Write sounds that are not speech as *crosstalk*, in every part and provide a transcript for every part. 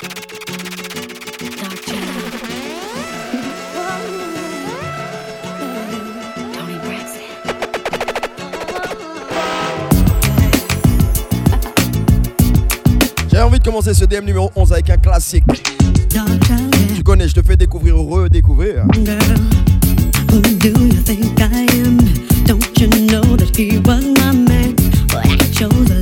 J'ai envie de commencer ce DM numéro 11 avec un classique. Tu connais, je te fais découvrir, redécouvrir. Girl, who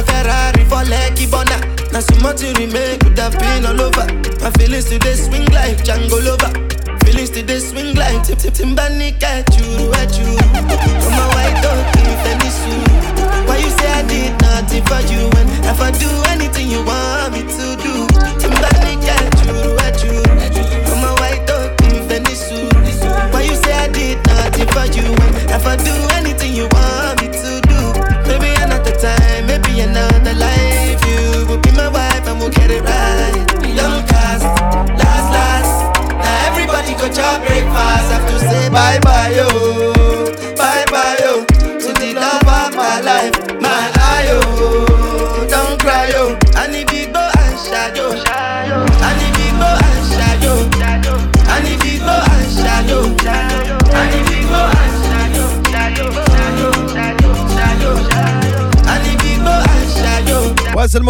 your Ferrari for Lucky Bona. Now more to remake could have been all over. My feelings today swing like Django Lover. Feelings today swing like Tip Tip Timbani you, at you. I'm a white dog, if any suit. Why you say I did nothing for you when if I do anything you want me to do? Timbani you, at you. I'm a white dog, if any suit. Why you say I did nothing for you when if I do anything get it right. Cast,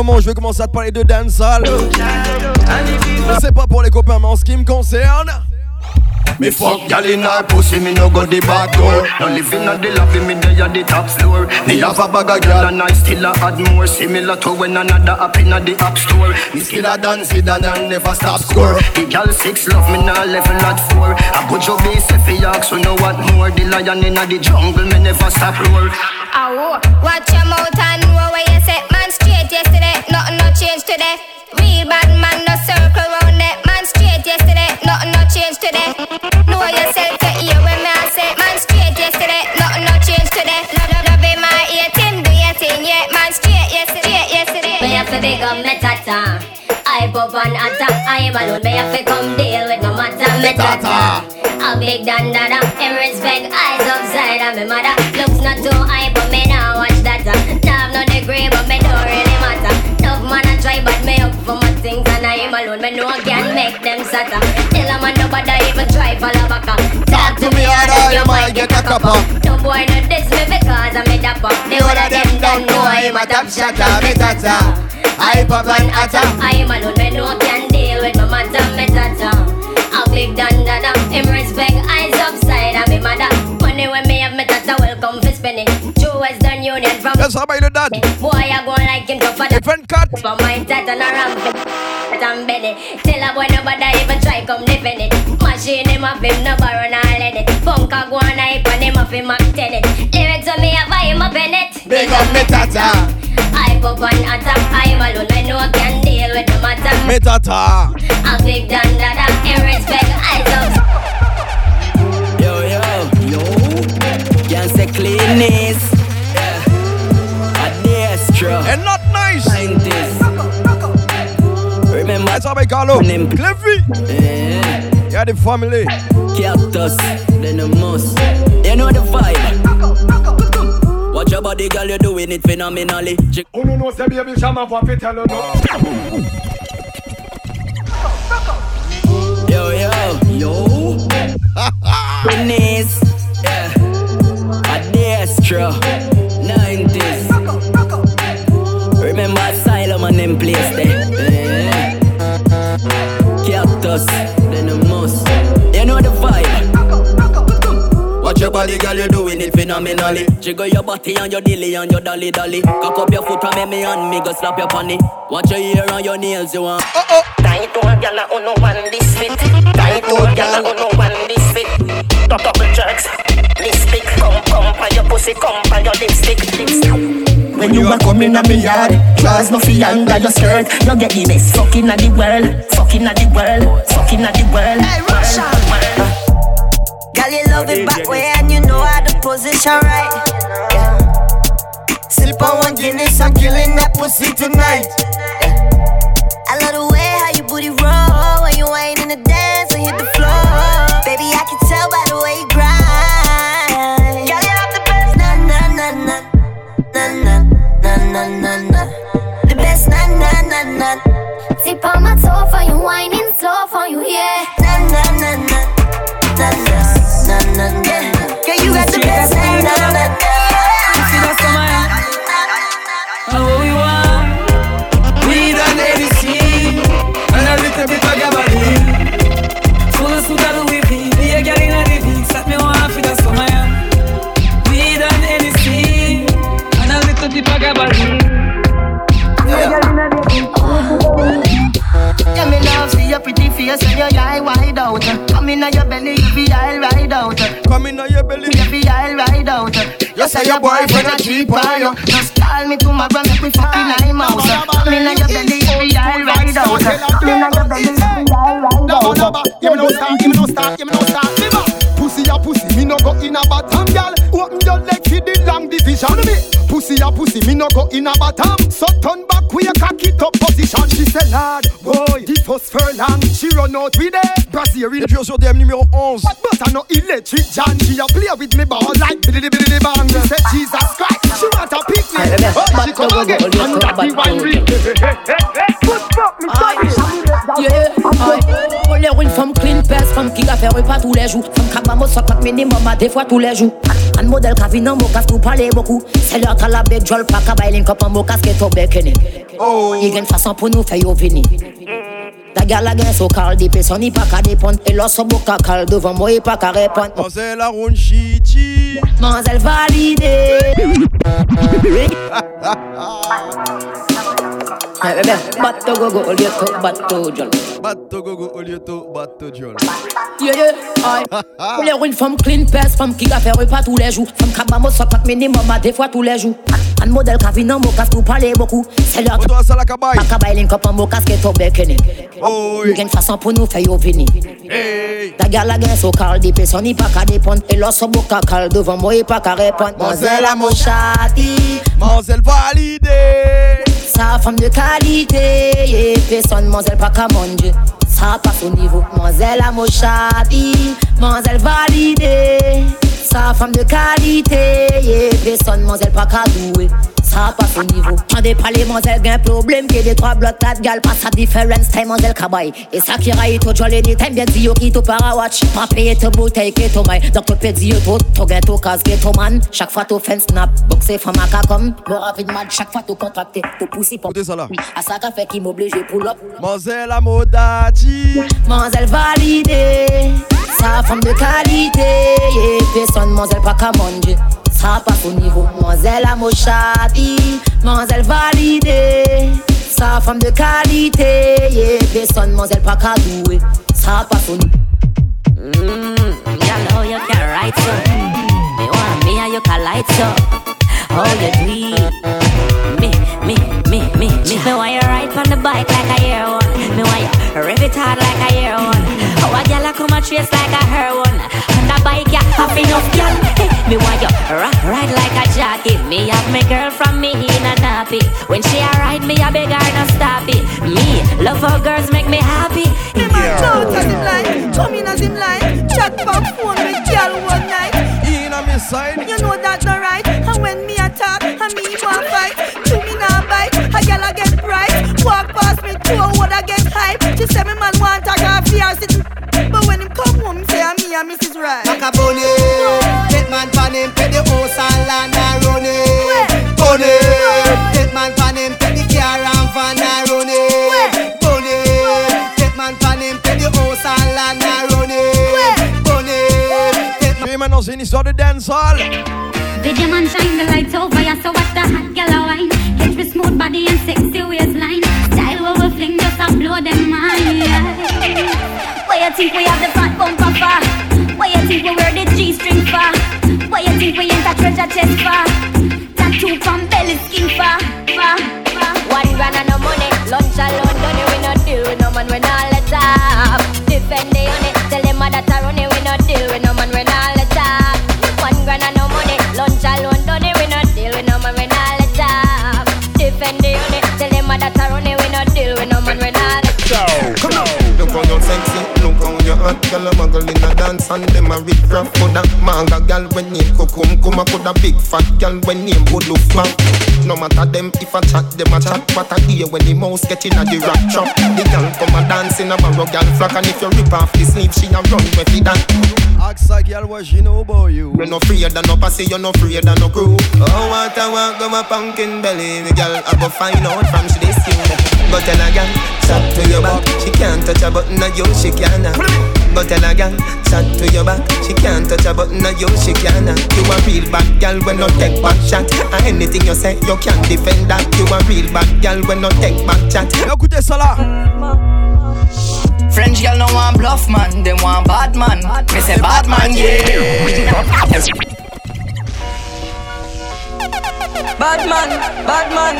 moment où je vais commencer à te parler de dancehall. C'est pas pour les copains, mais en ce qui me concerne. Me fuck gal in her pussy, me no go the back door. No living on the lobby, me dey at the top floor. Me have a bag of gal and I still a add more. Similar to when another up in the app store. Me still a dance it and I never stop score. The gal six love me now level at four. I put your base if you ask, so know what more. The lion in the jungle, me never stop roar. Ow, watch your mouth and know yesterday. Nothing no change today. Real bad man no circle round that man straight yesterday. Nothing no change today. Know yourself to hear when me I say man straight yesterday. Nothing no change today. Love, love, love in my ear, Tim do your thing, yeah. Man straight yesterday, yesterday. Me have to big up me tata. I pop on atta. I am alone. Me have to come deal with no matter. Me tata. A big dan a even try back. uh. Talk to me harder, you might get a copper. No boy no diss me because I'm a dapper. The whole of them don't know I'm a top shotter. Me tata. I pop and atta. I am alone, me no can deal with my matter. Me tata. A big dan dada. Him respect eyes upside me mother. Money when me have me tata welcome for spending. True Western Union from. Yes, how about that? Boy, I go like him tougher than Different cut. For my tata around for and Benny. Tell a boy nobody even try come defend it. Machine him off him no borrow nor let it. Funk a go on hype and him off him Mac 10 it. big up me tata. I pop on attack, I'm alone, I know I can deal with the matter. Me tata. A big dan dada, in respect, I love. Yo, yo, yo. Can't say cleanness. Yeah. A destro. And not nice. Scientist. Remember, That's how we call him. Cliffy. yeah. Yeah, the family. Cactus, then the must. You know the vibe. Watch your body, girl, you're doing it phenomenally. Chick- Oh no no, say baby, shama for fit tell you no. Yo, yo, yo. *laughs* Denise, yeah. A destro. 90s. Remember Asylum and them place there. Body, girl, you're doing it phenomenally. Jiggle your body and your dilly and your dolly dolly. Cock up your foot and make me and me go slap your panty. Watch your ear and your nails, you want. Oh, oh. Tight to a gyal who no one this fit. Tight to a gyal who no one this fit. Top double jerks. Lipstick, come come on your pussy, come on your lipstick. lipstick. When you are coming at me yard, draws no fi under your skirt. You get the best fucking at the world, fucking at the world, fucking at the world. Hey, Russia. Girl, you love it back way position right. Yeah. Slip on one Guinness, I'm killing that pussy tonight. Yeah. I love the way how you booty roll when you ain't in the dance and hit the floor. Baby, I can tell by the way you grind. Girl, you have the best, na na na na na na na na na na. The best, na na na na Tip on my toe for you, whining slow for you, yeah. na na na na na your eye wide out. Come in your belly, you be all right out. Come in on your belly. You be all right out. You say your boyfriend a cheap on you. Just call me tomorrow, make we fucking I'm out. Come in your belly, you be all right out. Come in your belly, you right No, no, out. Give me no start, give me no start, give me no start. Pussy a pussy, me no go in a bottom, gal. Open your leg for the long division. Me. Pussy a pussy, me no go in a bottom. So turn back, we a cock it up position. She say, lad, furlong. She run out with it. Sur DM numéro 11. But, but I know electric John She a play with me ball like biddy biddy bang Me say Jesus Christ She want a picnic Oh she come again And that the wine ring Good fuck me sorry Yeah, aïe. On les roule femme clean pèse, femme qui a fait repas tous les jours. Femme qui a maman soit minimum à des fois tous les jours. Un modèle qui a vu dans mon casque, vous parlez beaucoup. C'est l'heure à la bête, jol, pas qu'à bailler, comme mon casque est au bec. Oh. Il y a une façon pour nous faire la gal a gen sou kal Di pe son ni pa ka depon E lò sou boka kal devan mwen e pa ka repon Manzel a roun chiti Manzel valide *laughs* Bebe, bato go go, liye to bato jol. Bateau gogo, au lieu de bateau jol. Yeah, yeah, aïe. *laughs* Les roule femme clean pèse, femme qui a fait repas tous les jours. Femme qui a maman soit minimum à des fois tous les jours. Un modèle qui a vu dans mon casque, vous parlez beaucoup. C'est l'heure Oto asala kabaye. pas qu'à bailler, comme mon casque est au bec. Oh Il y a une façon pour nous faire vini. Hey. Ta gare la gain so cal des personnes, il pas qu'à dépendre. Et lorsque mon cacal devant moi, il pas qu'à répondre. Mademoiselle à mon chati, Mademoiselle validée. Sa femme de qualité. Personne, mademoiselle pas qu'à manger. Passe au niveau. Mademoiselle à mademoiselle validée. Sa femme de qualité. Personne, mademoiselle pas qu'à douer sa pa se nivou gal sa ni Bien para watch. Man. Snap A m'oblige lop amodati. Valide Sa fom de qualité. Ye yeah. peson manzel pa ka Ça pas au niveau, mademoiselle Amoshadi, mademoiselle validée. Sa femme de qualité, yeah. personne, mademoiselle pas cadouée. Ça pas au niveau. Mmm, you know you can write so. Me want me and you can light so. Oh, you tweet. Me, me, me, me, me. Me want you ride on the bike like a year one. Me want you rev it hard like a year one her one. On a bike, yeah, have enough girl. Hey, me want you ride, ride like a jockey. Me have my girl from me in a nappy. When she a ride me, I beg her not stop it. Me love how girls make me happy. Me man shout at him like, come in as him like, chat back phone with girl one night. In a me side, you know that not right. And when me attack, and me want fight, to me not bite. A girl I get bright, walk past me, two what I get hype. She say me man want a coffee or sitting. But when him come home, say I'm me ah, and Mrs. Right. Macaboni, take man pan him, pay the house and land and run it. Bunny, take man pan him, pay the car and van and run it. Bunny, take man pan him, pay the house and land and run it. Bunny, take man. Female in histoire de dancehall. Video man shine the lights over ya, so what the hot girl a wine. Hit with smooth body and sexy waistline. Style where we fling just a blow them mind. Yeah. Why you think we have the front bumper for? Why you think we wear the G-string for? Why you think we ain't a treasure chest for? Tattoo from belly skin for? For? For? One grand and no money, lunch alone, done it, we not deal with no man, we not let up. Defend the honey, tell them that I run it, we not deal with no man, we not let up. One grand and no money, lunch alone, done it, we not deal with no man, we not let up. Defend the honey, tell them that I run it, we not deal with no man, we not let up. Come on. Look how you sexy, look how you hot Girl a muggle in a dance and them a rip rap For that manga girl when name Kukum Kuma coulda big fat girl when name good look back No matter them if I chat them a chat. But I hear when the mouse get in a the rap trap. The girl come a dance in a barrow girl flock And if you rip off the sleeve she a run with it that Ask a girl what she know about you. You no afraid of no pussy, you no afraid of no crew. Oh what I want go my pumpkin belly. The girl I go find out from she this you. Go tell a girl, chat to your back. She can't touch a button of you, she can Go tell a girl, chat to your back She can't touch a button of you, she can You a real bad girl when no take back shot And anything you say, you can't defend that You a real bad girl when no take back chat Écoutez ça là French girl no want bluff man, them want bad man. Me say bad man, yeah. Bad man, bad man,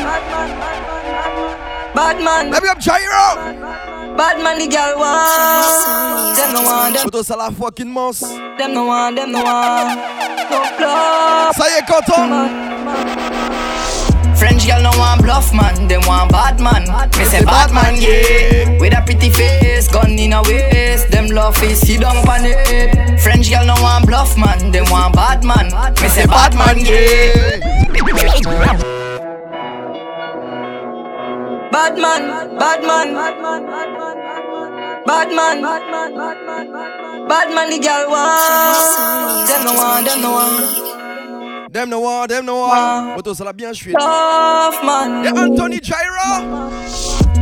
bad man. Let me up Jairo. Bad man, the girl want. Them no want them. Photo ça la fucking mons. Them no want, them no want. No bluff. Ça y est, content. French girl no want bluff man, them want bad man. Me say bad man, yeah. With a pretty face, gun in a waist, them love is sit down on it. French girl no want bluff man, them want bad man. Me say bad man, yeah. Bad man, bad man, bad man, bad man, the girl want. Them no want, them no want. Them no want, them no want. Photo ça l'a bien chué. Tough man. Yeah, Anthony Jairo.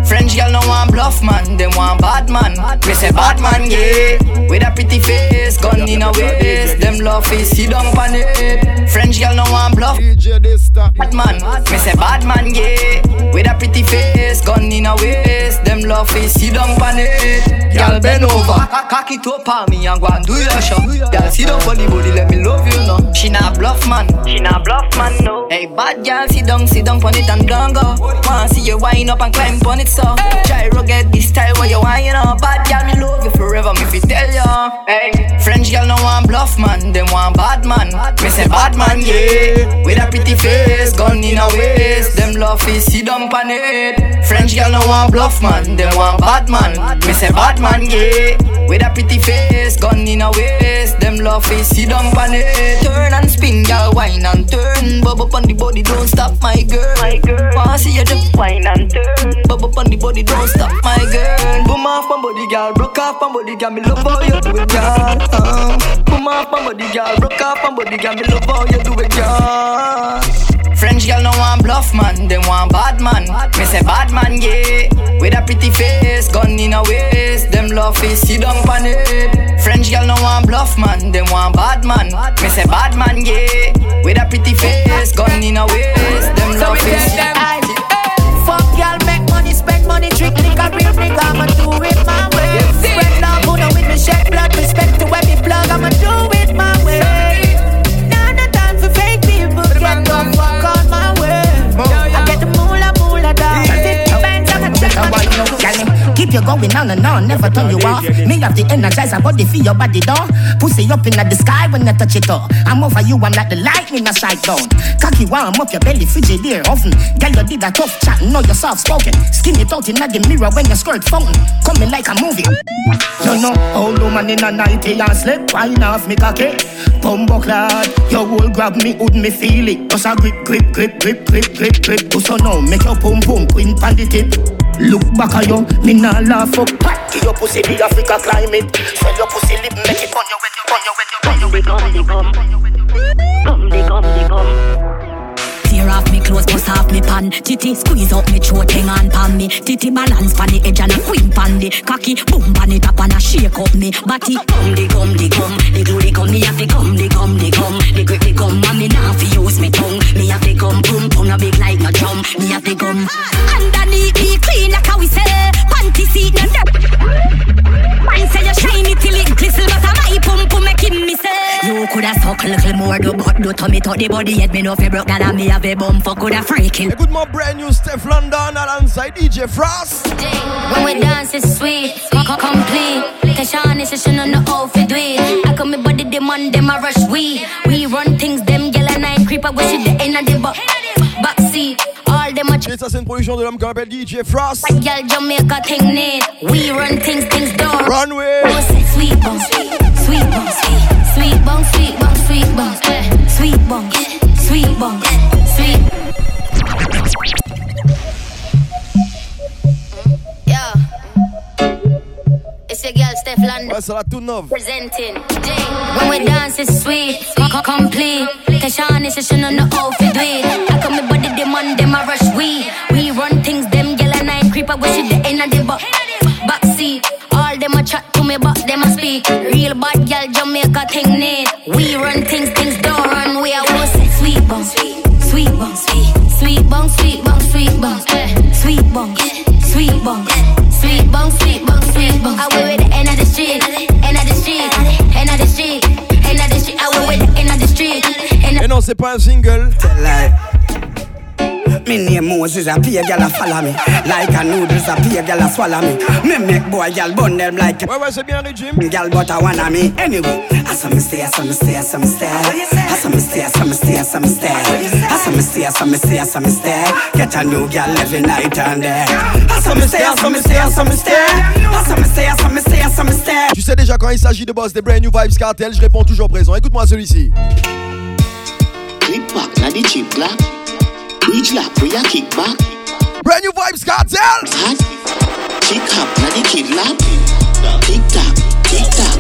French girl no want bluff man, them want bad man. Me say bad man, yeah. With a pretty face, gun in a waist, them love is sit down on it. French girl no want bluff. Bad man, me say bad man, yeah. With a pretty face, gun in a waist, them love is sit down on it. Girl bend over, cock it up on me and go and do your show. Girl sit down for the body, let me love you now. She not bluff man, she not bluff man no. Hey bad girl, sit down, sit down on it and don't go. Wanna see you wind up and climb on it so. Gyro get this style where you wind up. Bad girl, me love you forever, me fi tell ya. Hey, French girl no want bluff man, them want bad man. Me say bad man, yeah. With a pretty face, gun in a waist, them love is sit down on it. French girl no want bluff man, them want bad man. Me say bad man, yeah. With a pretty face, gun in a waist, them love is sit down on it. Turn and spin, girl, wine and turn. Bubble on the body, don't stop, my girl. My girl, wanna see you just wine and turn. Bubble on the body, don't stop, my girl. Boom off my body, girl, broke off my body, girl. Me love how you do it, girl. Um, boom off my body, girl, broke off my body, girl. Me love how you do it, girl. French girl no want bluff man, them want bad man. Me say bad man, yeah. With a pretty face, gun in a waist, them love is sit down on it. French girl no want bluff man, them want bad man. Me say bad man, yeah. With a pretty face, gun in a waist, them So love is keep gun going on and on, never turn you off. Me have the energizer body for your body door. Pussy up in the sky when you touch it up. I'm over you, I'm like the lightning I strike down. Cocky warm up your belly, frigidaire oven. Girl, you did a tough chat, know you're soft spoken. Skin it out in the mirror when your skirt fountain. Coming like a movie. You know, old woman in a nighty and slip, wine off me cocky. Bumbo clad, your will grab me, would me feel it. Just a grip, grip, grip, grip, grip, grip, grip. So now, make your pum pum queen pan the tip. Look back at you, me nah laugh up. Pat your pussy, the Africa climate. Swell your pussy lip, make it on you when you, on you when you, on you, when you, on you, when you, come, the come, the come. Tear off me clothes, bust off me pan. Titty squeeze up me throat, hang on pan me. Titty balance pan the edge and a queen pan the cocky. Boom pan it up and a shake up me body. Come the come the come, the glue the come. Me have to come the come the come, the grip the come. And me now fi use me tongue. Me have to come boom boom a big like no drum. Me have to come underneath me clean like how we say. Panty seat no Mine say you shiny till it glisten, but I my pum pum make him me say. You coulda suck a little more, do but do tummy to the body head. Me know fi broke that and me have a bum for coulda freaking. Écoute mon brand new Stefflon Don alongside DJ Frost. When we dance it's sweet, come complete. Keshan is a on the outfit do it. I come me body demand them a rush we. We run things them gyal and I creep up with shit the end of the back backseat. Them a Et ça, c'est une production de l'homme qu'on appelle DJ Frost. Girl Jamaica thing need. We run things things door. Runway. Oh, sweet bong, sweet bong, sweet bong, sweet bong, sweet bong, eh. sweet bong, sweet Neuve. Presenting. When we dance it's sweet, co- complete. Keshan is a on the outfit do. I come me body demand them a rush we. We run things them I creep up with shit the end of the back backseat. All them a chat to me but them a speak. Real bad girl Jamaica thing need. We run things things don't run. We are say sweet bong, sweet bong, sweet sweet bong, sweet bong, sweet bong, eh. sweet bong, sweet bong, sweet bong, sweet bong, sweet bong. I will c'est pas un single. Me name Moses, a pay gal a follow me Like a noodles, a pay gal a swallow me Me make boy gal bun them like Ouais, ouais, c'est bien régime Gal but I wanna me Anyway, I saw me stay, I saw me stay, I saw me stay I saw me stay, I saw me stay, I saw me stay I saw me stay, I saw me stay, I saw me stay Get a new gal every night and day I saw me stay, I saw me stay, I saw me stay I saw me stay, I saw me stay, I saw me stay Tu sais déjà quand il s'agit de boss des brand new vibes cartel, je réponds toujours présent. Écoute-moi celui-ci. Back, na the chip clap. Reach lap, we a kick back. Brand new vibes cartel. Hot. Chick up, na the kid lap. Tick tock, tick tock.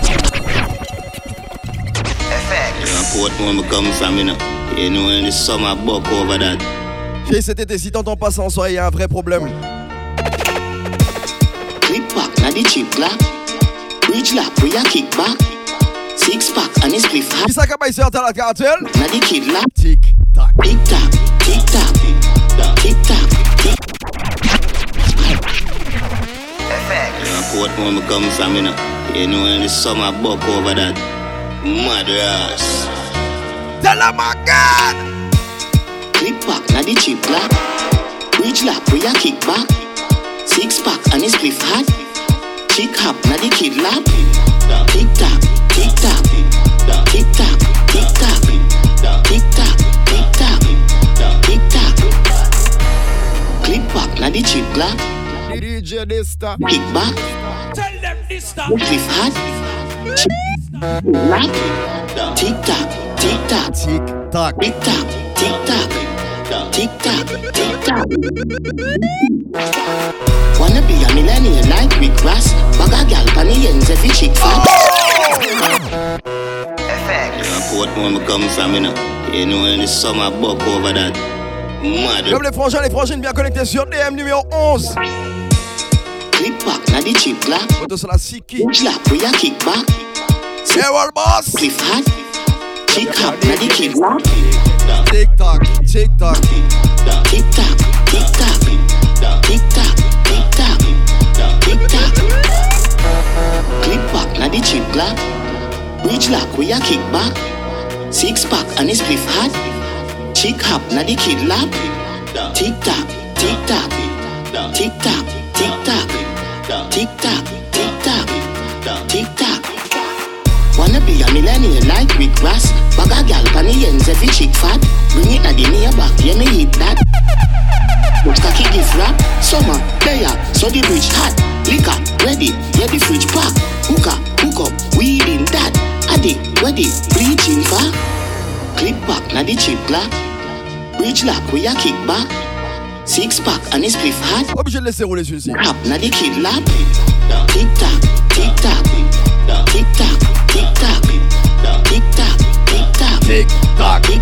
Portmore me come from, you know. You know, in the summer buck over that. J'ai cet été, si t'entends pas ça en soirée, y a un vrai problème. Clip back, na the chip clap. Reach lap, we a kick back. Six pack, and it's spliff hot. Qui ça qui sur la cartel? Na the kid lap. Tic tac. Tick tock, tick tock, tick tock, tick. Yeah, Portmore me come from, you know. You know, in the summer buck over that. Mad ass. Tell them again. Clip back, na the chip clap. Reach lap, we a kick back. Six pack, and it's spliff hot. Chick hop, na the kid lap. Tick tock, tick tock, tick tock, tick tock, tick tock, tick tock, tick tock. Clip back, na the chip clap. DJ Dysta. Kick back. Tell them Dysta. Spliff hot. Lap. Tick tock, tick tock, Tic tac. tick tock, tick tock, tick tock, tick tock. Wanna be a millennial like Rick Ross? Bag a gal pan the ends every chick fat. Yeah, Portmore me come from, you know. You know, in the summer buck over that. Mad Comme les frangins, les frangines bien connectés sur DM numéro 11. Clip back, na the chip clap. Photo sur la Siki. Slap, we a kick back. World boss. Cliff hot. Chick hop, na the kid lap. Tic tac, tic tac. Tick tock, tick tock, tick tock, tick tock, tick tock. Clip back, na the chip clap. Reach lock, we a kick back. Six pack, and it's spliff hot. Chick hop, na the kid lap. Tick tock, tick tock, tick tock, tick tock, Tick tock, tick tock, tick tock. Wanna be a millionaire like Rick Ross? Bag a gal pan the ends every chick fat. Bring it na the near back, yeah me hit that. Cocky gift wrap, summer, there, so the bridge hot. Liquor, ready, yeah the fridge pack. Hookah, hook up, weed in that. Addy, ready, bleaching for. Clip back, na the chip black. Bridge lock, we a kick back. Six pack and a spliff hat. Obligé de laisser rouler celui-ci. Rap na the kid lap. Tic tac, tic tac, tic tac, tic tac, tic tac, tic tac, tic tac, tic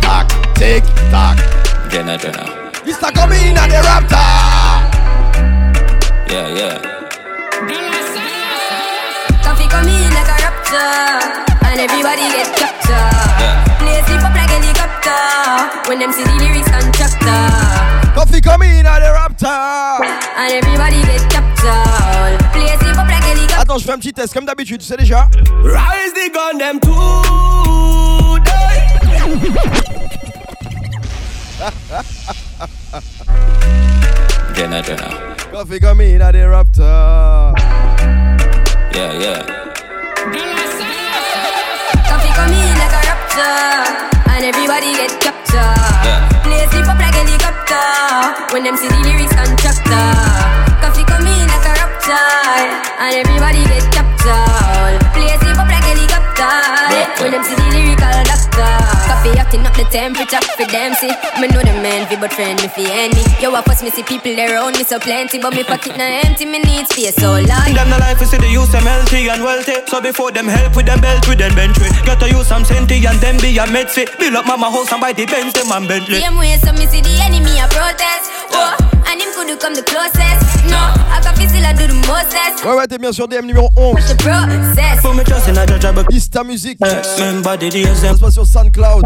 tac, tic tac. Jenna, Jenna. Mr. Coming at the Raptor. Yeah, yeah. Coffee come in like a raptor, and everybody get captured. Yeah. Play sleep up like helicopter when them see the lyrics contractor. Coffee coming at the Raptor. And everybody get captured. Play sleep up like helicopter. Attends, je fais un petit test comme d'habitude, tu sais déjà. Rise the gun them today. Jenna, Jenna. Coffee coming at the Raptor. Yeah, yeah. Coffee come in like a raptor, and everybody get captured. Yeah. Play sleep up like helicopter when them see the lyrics contractor. Coffee come in like a raptor, Up the temperature for them see. Me know the man fi but friend me fi enemy. Yo, I first me see people around me so plenty, but me pocket na empty. Me need space so long. Them the life we see the use them healthy and wealthy. So before them help with them belt with them bench way. Get to use some senti and them be a med fit. Build up mama house and buy the Benz them and Bentley. Same way, so me see the enemy a protest. Oh, and him could come the closest. No, I can feel still I do the mostest. Ouais, ouais, t'es bien sur DM numéro 11. The process. Put me trust in a judge, but Ista Music. remember the se passe sur SoundCloud.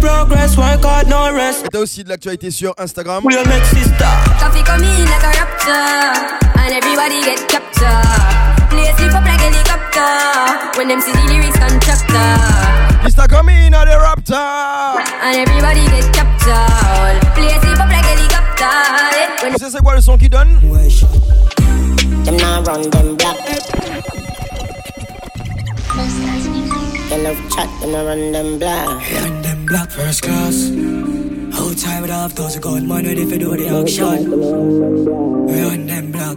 Progress, work hard, no rest? Et t'as aussi de l'actualité sur Instagram. We'll make sister. Coffee come in like a raptor, and everybody get captured. Play sleep up like helicopter when them see the lyrics contractor. Ista coming at the Raptor. And everybody get captured. Play sleep up like helicopter. When Tu sais c'est quoi le son qui donne Them now run them black. They love chat, them now run them black. Run them black first class. Whole time with half those gun man ready for do the action. Run them black.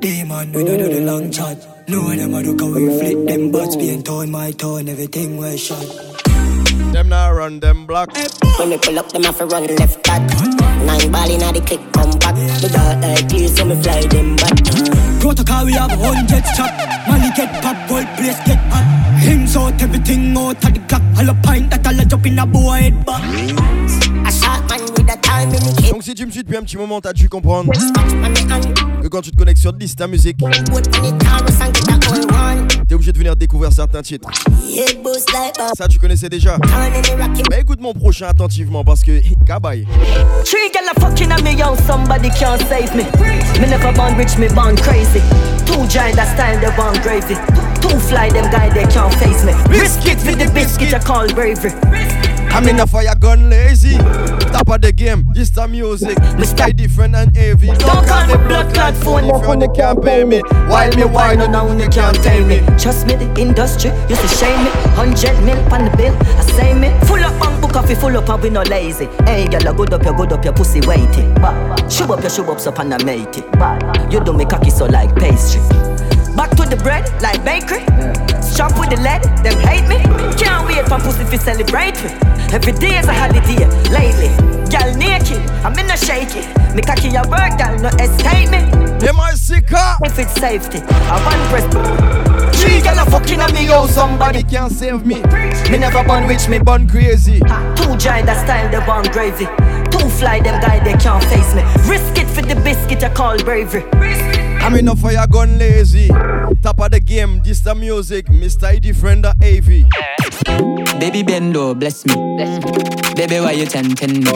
Demon, we don't do the long chat. No them a look how we flip them butts being torn, my tone, everything we shot. Them now run them black. When we pull up, them have to run left back. Nine ball in the click, come back. The dark eye clear, so me fly them back. Protocol, we have a hundred chop. Money get pop, gold place get hot. Hymns out, everything out of the clock. All a pint that all a jump in a boy head back. Donc si tu me suis depuis un petit moment, t'as dû comprendre que quand tu te connectes sur get that all one. t'es obligé de venir découvrir certains titres. A Ça, tu connaissais déjà. Mais écoute mon prochain attentivement parce que kabaye. Three gal a fucking on me, yo, somebody can't save me. Me never born rich, me born crazy. Two giant that style, they want gravy. Two fly, them guy, they can't face me. Risk it with the biscuit, I call bravery. I'm in a fire gun lazy. Top of the game, this the music. Me sky different and heavy. Don't call the blood clot phone if you only can't pay me. While me wine on now you can't tame me. Trust me, the industry used to shame me. Hundred mil on the bill, I say me. Full up bank book coffee, full up and we no lazy. Hey, girl, good up your good up your pussy weighty. Shove up your shove ups up and I mate it. You do me cocky so like pastry. Back to the bread like bakery. Shop with the lead, them hate me. Can't wait for pussy to celebrate me. Every day is a holiday lately. Girl naked, I'm in a shaky. Me cocky your work, girl, no escape me. Am I sicker? If it's safety, I want press. Three gal a fucking on me, yo, somebody can't save me. Me never born rich, me born crazy. Two giant that style, they want gravy. Two fly, them guy, they can't face me. Risk it for the biscuit, I call bravery. I'm in a fire gun lazy. Top of the game, this the music. Mr. Eddie friend the AV. Baby Bendo, bless me. Bless me. Baby, why you tempting me?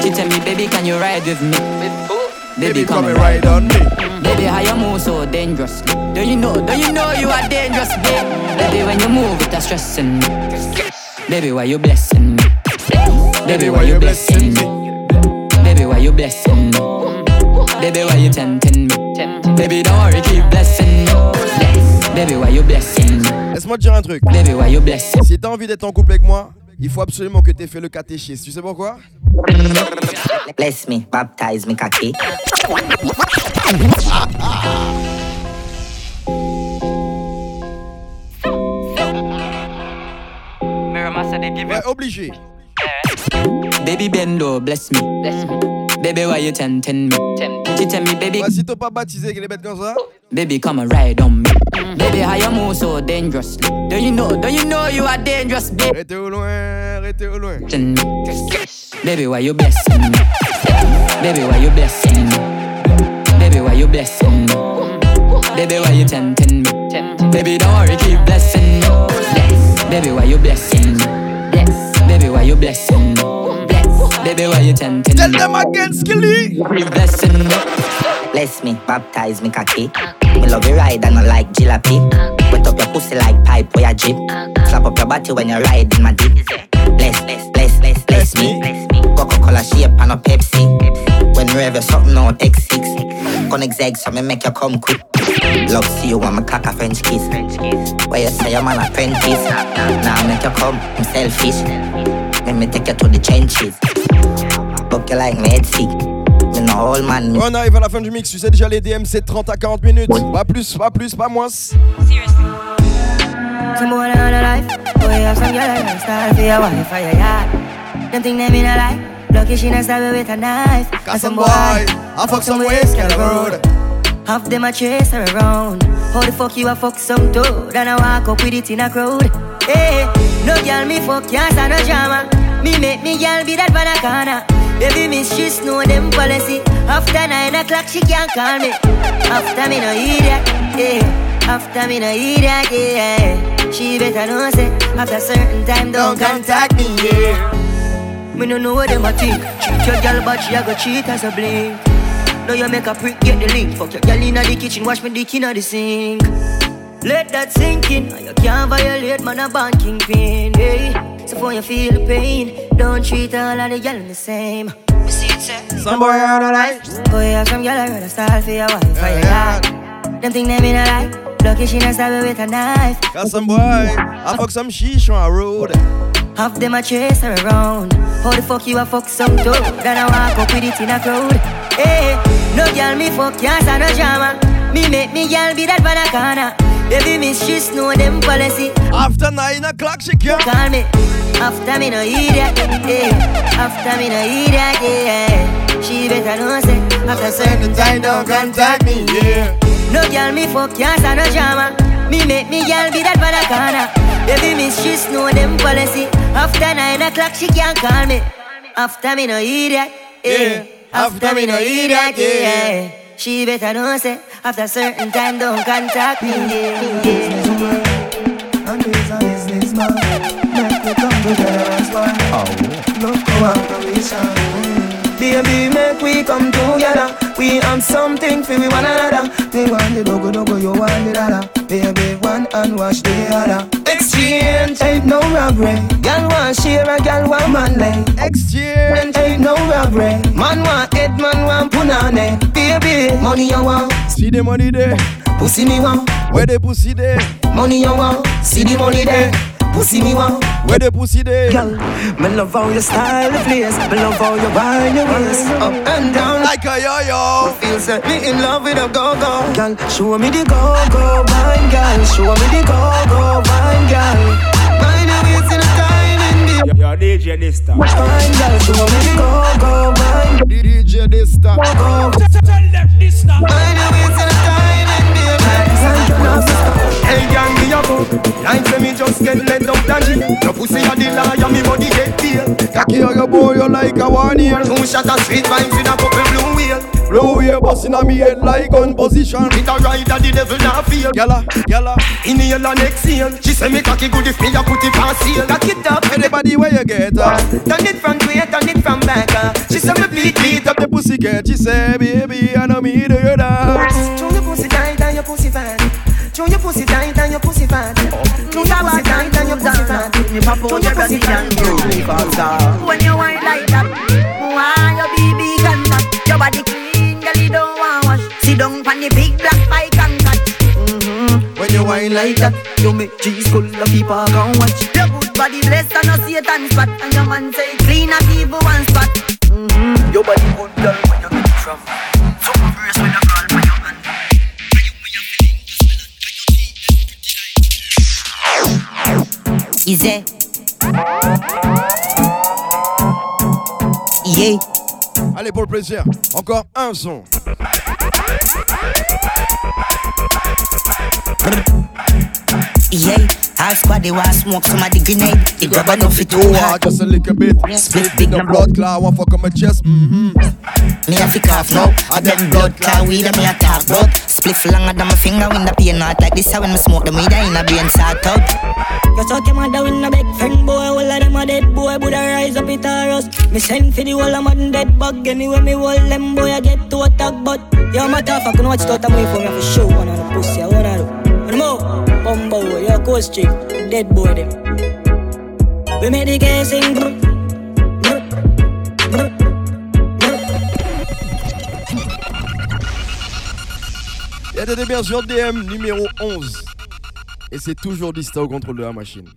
She tell me, baby, can you ride with me? Baby, come and ride on me. Baby, how you move so dangerous? Don't you know? Don't you know you are dangerous, babe? Baby, when you move, it's stressing me. Baby, why you blessing me? Baby, why you blessing me? Baby, why you blessing me? Baby, why you tempting me? Baby, don't worry, keep blessing. Bless. Baby, why you blessing? Laisse-moi te dire un truc. Baby, why you blessing? Si t'as envie d'être en couple avec moi, il faut absolument que t'aies fait le catéchisme. Tu sais pourquoi? Bless me, baptize me, kaki. Ouais, obligé. Baby Bendo, bless me. Bless me. Baby, why you tempting me? You tell me, baby. Ouais, si t'as pas baptisé qu'il est bête comme ça. Baby, come and ride on me. Baby, how you move so dangerously? Don't you know? Don't you know you are dangerous, baby? Restez au loin, restez au loin. Baby, why you blessing me? Baby, why you blessing me? Baby, why you blessing me? Baby, why you tempting me? Baby, don't worry, keep blessing me. Bless. Baby, why you blessing me? Bless. Baby, why you blessing me? Baby, why you tempting? Tell them again, Skilly. Blessing me. Bless me, baptize me, kaki. Me love you ride and I like jalopy. Wet up your pussy like pipe or your jeep. Slap up your body when you ride in my deep. Bless, bless, bless, bless, bless me. Coca-Cola shape and a Pepsi. When you ever something out X6. Connect eggs so me make you come quick. Love see you want me cock a French kiss. Where you say your man apprentice. Now make you come, I'm selfish. Let me take you to the trenches. Book you like me sick. Me no old man. On arrive à la fin du mix, tu sais déjà les DM c'est 30 à 40 minutes. Pas plus, pas plus, pas moins. A life, lucky she not stab you with a knife. Got some boy, I fuck some ways, kind of road. Half them a chase her around. How the fuck you a fuck some toad and I walk up with it in a crowd? Hey, no girl me fuck can't stand no drama. Me make me girl be that banana. Baby miss she know them policy. After nine o'clock she can't call me. After me no idiot, yeah. After me no idiot, yeah. She better know say after certain time don't contact me, yeah. Me no know what them a think. Cheat your girl but she a go cheat as a blink. Now you make a prick get the link. Fuck your girl inna the kitchen, wash me dick inna the sink. Let that sink in. You can't violate man a band kingpin, hey. So for you feel the pain, don't treat all of the girl the same. Some boy on a life. Boy, have some girl I rather style for your wife for your yard. Them think them in a life. Lucky she not stab with a knife. Got some boy, I fuck some sheesh on a road. Half them a chase her around. How the fuck you a fuck some toad? Then I walk up with it in a crowd. Hey, no girl me fuck can't stand no drama. Me make me girl be that banana. Baby miss she know them policy. After nine o'clock she can't call me. After me no idiot, yeah. After me no idiot, yeah. She better know say after certain time don't contact me, yeah. No girl me fuck can't stand no drama. Me make me girl be that banana. Baby miss she know them policy. After nine o'clock she can't call me. After me no idiot, yeah. After me no idiot, yeah. She better know say after certain time don't contact me, yeah. yeah. And he's a businessman Make me come together as one. Operation Baby, make we come together. We have something for we one another. We want the dogo dogo, you want the dollar. Baby, one and wash the other Exchange ain't no robbery. Girl want share a girl want man lay Exchange ain't no robbery. Man want head, man want punane Baby, money you want. See the money there. Pussy me want. Where the pussy there? Money you want. See the money there Pussy me want. Where the pussy there Girl, me love how you style the place Me love how you wind your waist Up and down. Like a yo-yo. Feel set me in love with a go-go. Girl, show me the go-go wine Girl, show me the go-go wine Girl. Mind your waist in the time and the Yo, DJ this time. Wine girl, show me the go-go wine. The DJ this time. Go Tell them this time. Mind your waist in the time and the Hey gang, me a go Like say me just get let up the G. Your pussy a the liar, me body get tail Cocky on your boy, you like a one ear Two shot of sweet vibes in a couple blue wheel. Blue wheel busting on me head like gun position. It a ride that the devil not feel. Yalla, yalla. Inhale and exhale She say me cocky good if me a put it on seal. Cock it up Anybody where you get her. Turn it from way, turn it from back uh. She say me beat Beat up. The pussy cat She say baby I know me do you dance Show your pussy tight and your pussy fat Show your pussy tight and your pussy fat Show your pussy tight and your pussy fat Show your pussy tight When you whine like that, why your baby can Your body clean, girl you don't want wash. Sit down on the big black wine like that. You make cheese full of people can watch. Your good body blessed and no Satan spot, and your man say clean up even one spot. Mm-hmm. Your body good girl where you get it Easy. Yeah. Allez, pour le plaisir, encore un son. Yeah, half squad they want smoke some of the grenade. The grab enough it too hard. Just a little bit. Split in the blood clot, one fuck on my chest. Mm-hmm. Me a fi cough now. I them blood clot weed and me a talk about. Split longer than my finger when the pain not like this. How when me smoke the weed in a brain start out. You talk your mother with a big friend boy, all of them a dead boy, Buddha rise up it a us. Me send for the whole of man dead bug anyway me hold them boy I get to attack but yo matter fuck know what start a move for me for show one on the pussy I wanna do. And more, coast street, dead boy. Il y a des DM numéro 11. Et c'est toujours distant au contrôle de la machine.